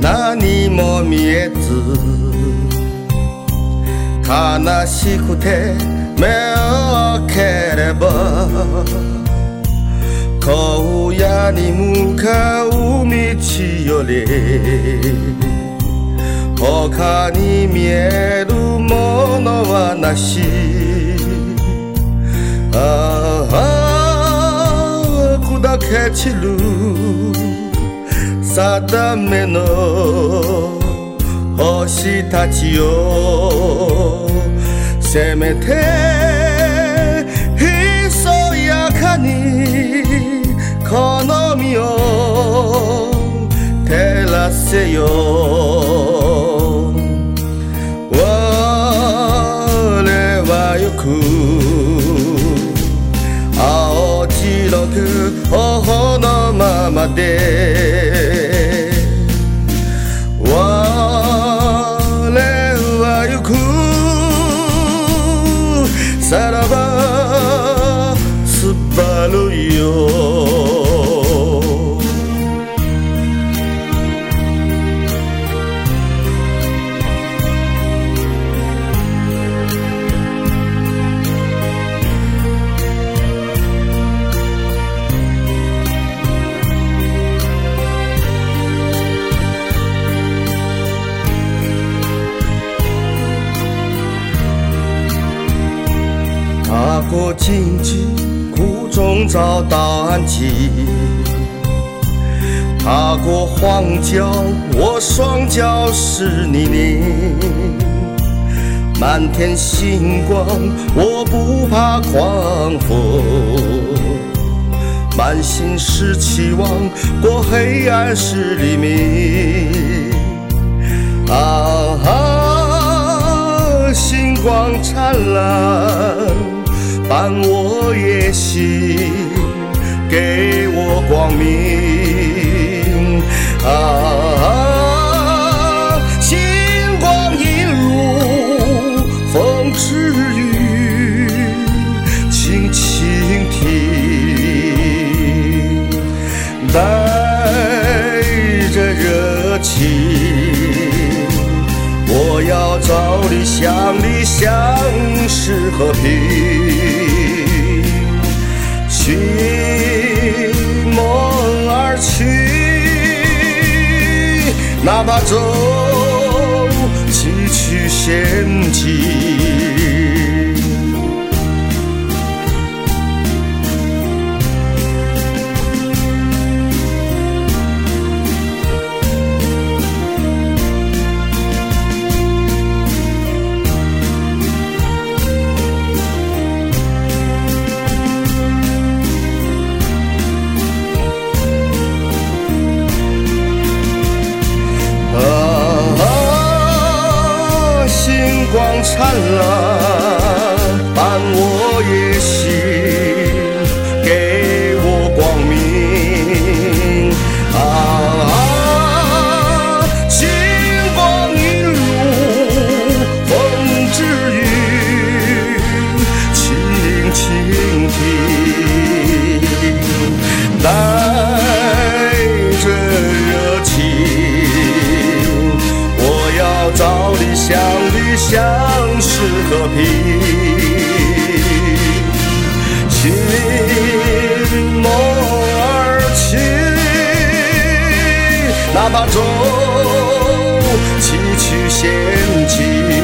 何も見えず悲しくて目を開ければ荒野に向かう道より他に見えるものはなし。ああ砕け散る定めの星たちよせめてひそやかにこの身を照らせよ。我はよく青白く頬のままで brother. 踏过荆棘，苦中找到安息；踏过荒郊，我双脚是泥泞。满天星光，我不怕狂风。满心是期望，过黑暗是黎明。啊啊，星光灿烂。伴我夜行，给我光明。早理想，理想是和平。寻梦而去，哪怕走崎岖险径。灿烂，把舟崎岖掀起。